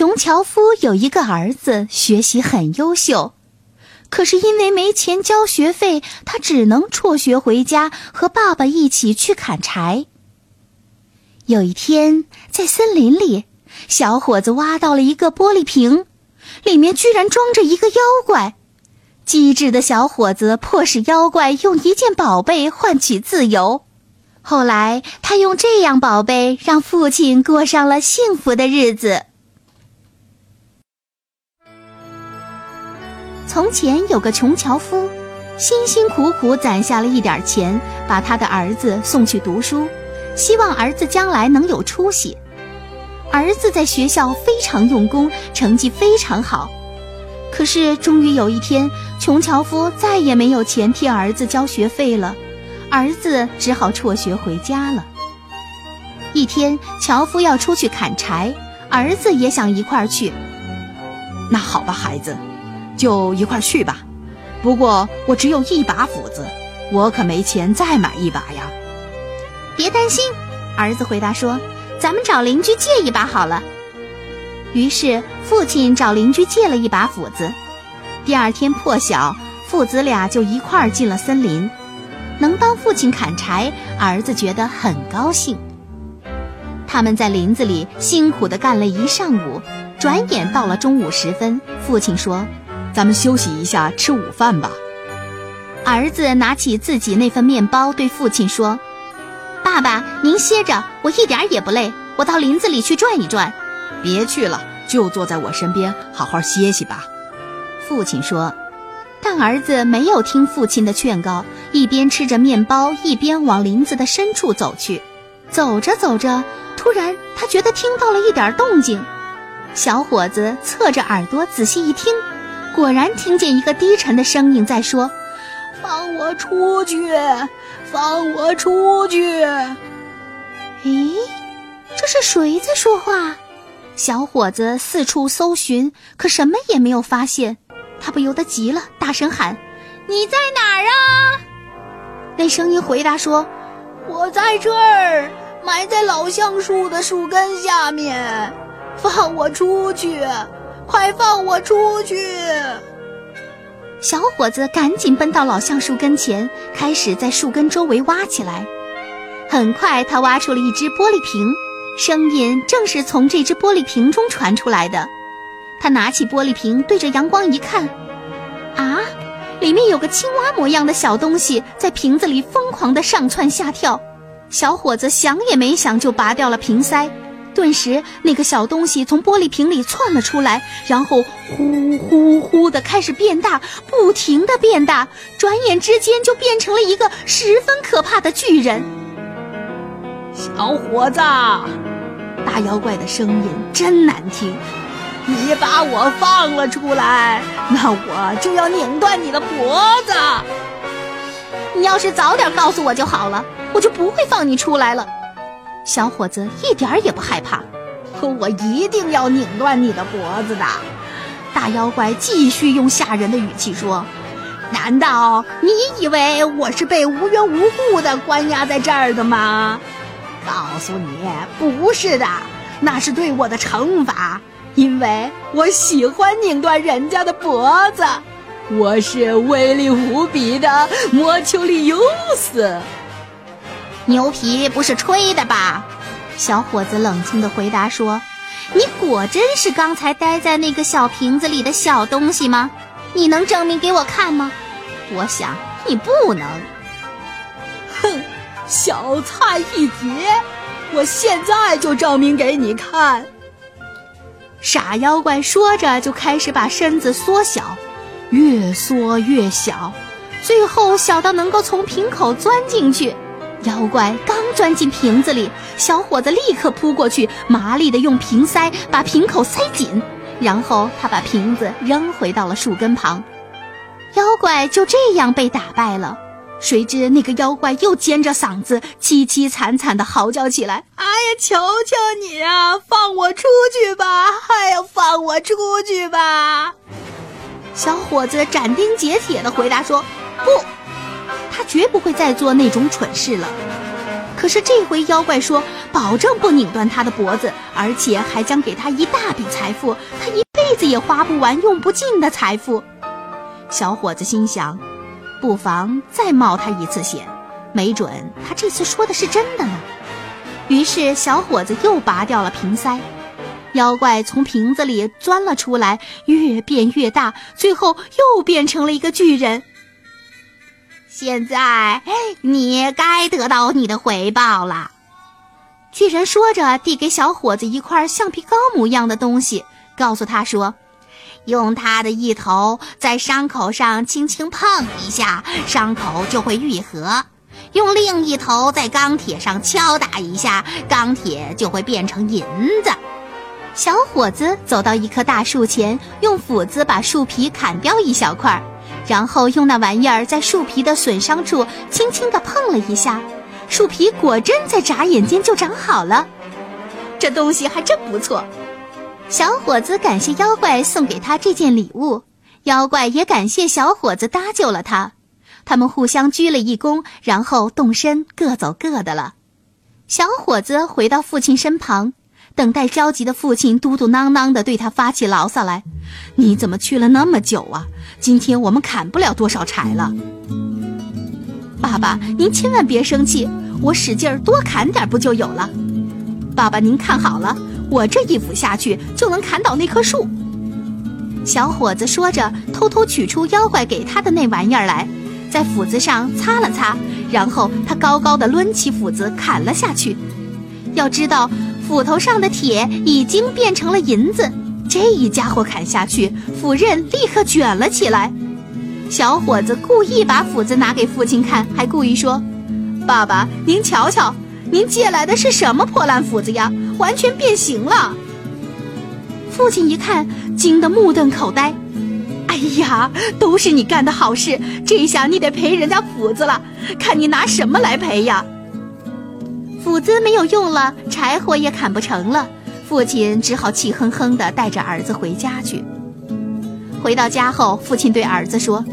穷樵夫有一个儿子，学习很优秀，可是因为没钱交学费，他只能辍学回家和爸爸一起去砍柴。有一天，在森林里，小伙子挖到了一个玻璃瓶，里面居然装着一个妖怪。机智的小伙子迫使妖怪用一件宝贝换取自由。后来，他用这样宝贝让父亲过上了幸福的日子。从前有个穷樵夫，辛辛苦苦攒下了一点钱，把他的儿子送去读书，希望儿子将来能有出息。儿子在学校非常用功，成绩非常好。可是终于有一天，穷樵夫再也没有钱替儿子交学费了，儿子只好辍学回家了。一天，樵夫要出去砍柴，儿子也想一块儿去。那好吧，孩子。就一块去吧，不过我只有一把斧子，我可没钱再买一把呀。别担心，儿子回答说：“咱们找邻居借一把好了。”于是父亲找邻居借了一把斧子。第二天破晓，父子俩就一块儿进了森林。能帮父亲砍柴，儿子觉得很高兴。他们在林子里辛苦地干了一上午，转眼到了中午时分，父亲说。咱们休息一下，吃午饭吧。儿子拿起自己那份面包，对父亲说：“爸爸，您歇着，我一点也不累。我到林子里去转一转。”别去了，就坐在我身边，好好歇息吧。父亲说。但儿子没有听父亲的劝告，一边吃着面包，一边往林子的深处走去。走着走着，突然他觉得听到了一点动静。小伙子侧着耳朵仔细一听。果然听见一个低沉的声音在说：“放我出去，放我出去！”咦，这是谁在说话？小伙子四处搜寻，可什么也没有发现。他不由得急了，大声喊：“你在哪儿啊？”那声音回答说：“我在这儿，埋在老橡树的树根下面，放我出去！”快放我出去！小伙子赶紧奔到老橡树跟前，开始在树根周围挖起来。很快，他挖出了一只玻璃瓶，声音正是从这只玻璃瓶中传出来的。他拿起玻璃瓶，对着阳光一看，啊，里面有个青蛙模样的小东西在瓶子里疯狂地上蹿下跳。小伙子想也没想就拔掉了瓶塞。顿时，那个小东西从玻璃瓶里窜了出来，然后呼呼呼的开始变大，不停的变大，转眼之间就变成了一个十分可怕的巨人。小伙子，大妖怪的声音真难听，你把我放了出来，那我就要拧断你的脖子。你要是早点告诉我就好了，我就不会放你出来了。小伙子一点儿也不害怕，我一定要拧断你的脖子的！大妖怪继续用吓人的语气说：“难道你以为我是被无缘无故的关押在这儿的吗？告诉你，不是的，那是对我的惩罚，因为我喜欢拧断人家的脖子。我是威力无比的魔丘里尤斯。”牛皮不是吹的吧？小伙子冷静地回答说：“你果真是刚才待在那个小瓶子里的小东西吗？你能证明给我看吗？我想你不能。”哼，小菜一碟，我现在就证明给你看。傻妖怪说着，就开始把身子缩小，越缩越小，最后小到能够从瓶口钻进去。妖怪刚钻进瓶子里，小伙子立刻扑过去，麻利地用瓶塞把瓶口塞紧，然后他把瓶子扔回到了树根旁。妖怪就这样被打败了。谁知那个妖怪又尖着嗓子凄凄惨惨地嚎叫起来：“哎呀，求求你啊，放我出去吧！哎呀，放我出去吧！”小伙子斩钉截铁地回答说：“不，他绝不会再做那种蠢事了。”可是这回妖怪说：“保证不拧断他的脖子，而且还将给他一大笔财富，他一辈子也花不完、用不尽的财富。”小伙子心想。不妨再冒他一次险，没准他这次说的是真的呢。于是小伙子又拔掉了瓶塞，妖怪从瓶子里钻了出来，越变越大，最后又变成了一个巨人。现在你该得到你的回报了。巨人说着，递给小伙子一块橡皮膏模样的东西，告诉他说。用它的一头在伤口上轻轻碰一下，伤口就会愈合；用另一头在钢铁上敲打一下，钢铁就会变成银子。小伙子走到一棵大树前，用斧子把树皮砍掉一小块，然后用那玩意儿在树皮的损伤处轻轻地碰了一下，树皮果真在眨眼间就长好了。这东西还真不错。小伙子感谢妖怪送给他这件礼物，妖怪也感谢小伙子搭救了他。他们互相鞠了一躬，然后动身各走各的了。小伙子回到父亲身旁，等待焦急的父亲嘟嘟囔囔地对他发起牢骚来：“你怎么去了那么久啊？今天我们砍不了多少柴了。”爸爸，您千万别生气，我使劲儿多砍点不就有了？爸爸，您看好了。我这一斧下去就能砍倒那棵树。小伙子说着，偷偷取出妖怪给他的那玩意儿来，在斧子上擦了擦，然后他高高的抡起斧子砍了下去。要知道，斧头上的铁已经变成了银子。这一家伙砍下去，斧刃立刻卷了起来。小伙子故意把斧子拿给父亲看，还故意说：“爸爸，您瞧瞧。”您借来的是什么破烂斧子呀？完全变形了！父亲一看，惊得目瞪口呆。哎呀，都是你干的好事，这下你得赔人家斧子了。看你拿什么来赔呀？斧子没有用了，柴火也砍不成了，父亲只好气哼哼地带着儿子回家去。回到家后，父亲对儿子说：“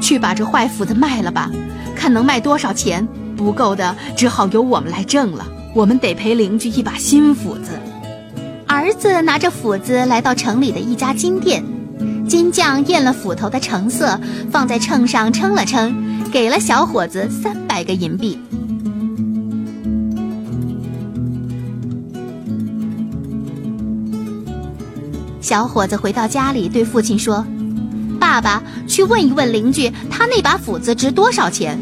去把这坏斧子卖了吧，看能卖多少钱。”不够的，只好由我们来挣了。我们得赔邻居一把新斧子。儿子拿着斧子来到城里的一家金店，金匠验了斧头的成色，放在秤上称了称，给了小伙子三百个银币。小伙子回到家里，对父亲说：“爸爸，去问一问邻居，他那把斧子值多少钱？”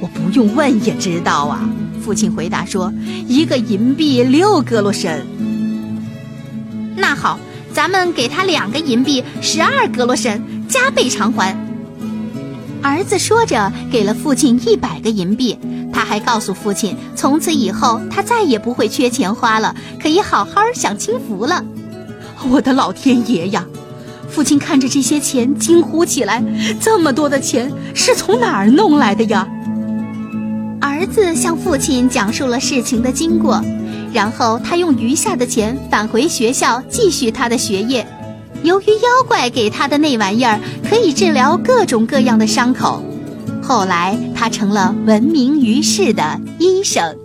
我不用问也知道啊，父亲回答说：“一个银币六格罗申。”那好，咱们给他两个银币，十二格罗申，加倍偿还。儿子说着，给了父亲一百个银币。他还告诉父亲，从此以后他再也不会缺钱花了，可以好好享清福了。我的老天爷呀！父亲看着这些钱，惊呼起来：“这么多的钱是从哪儿弄来的呀？”儿子向父亲讲述了事情的经过，然后他用余下的钱返回学校继续他的学业。由于妖怪给他的那玩意儿可以治疗各种各样的伤口，后来他成了闻名于世的医生。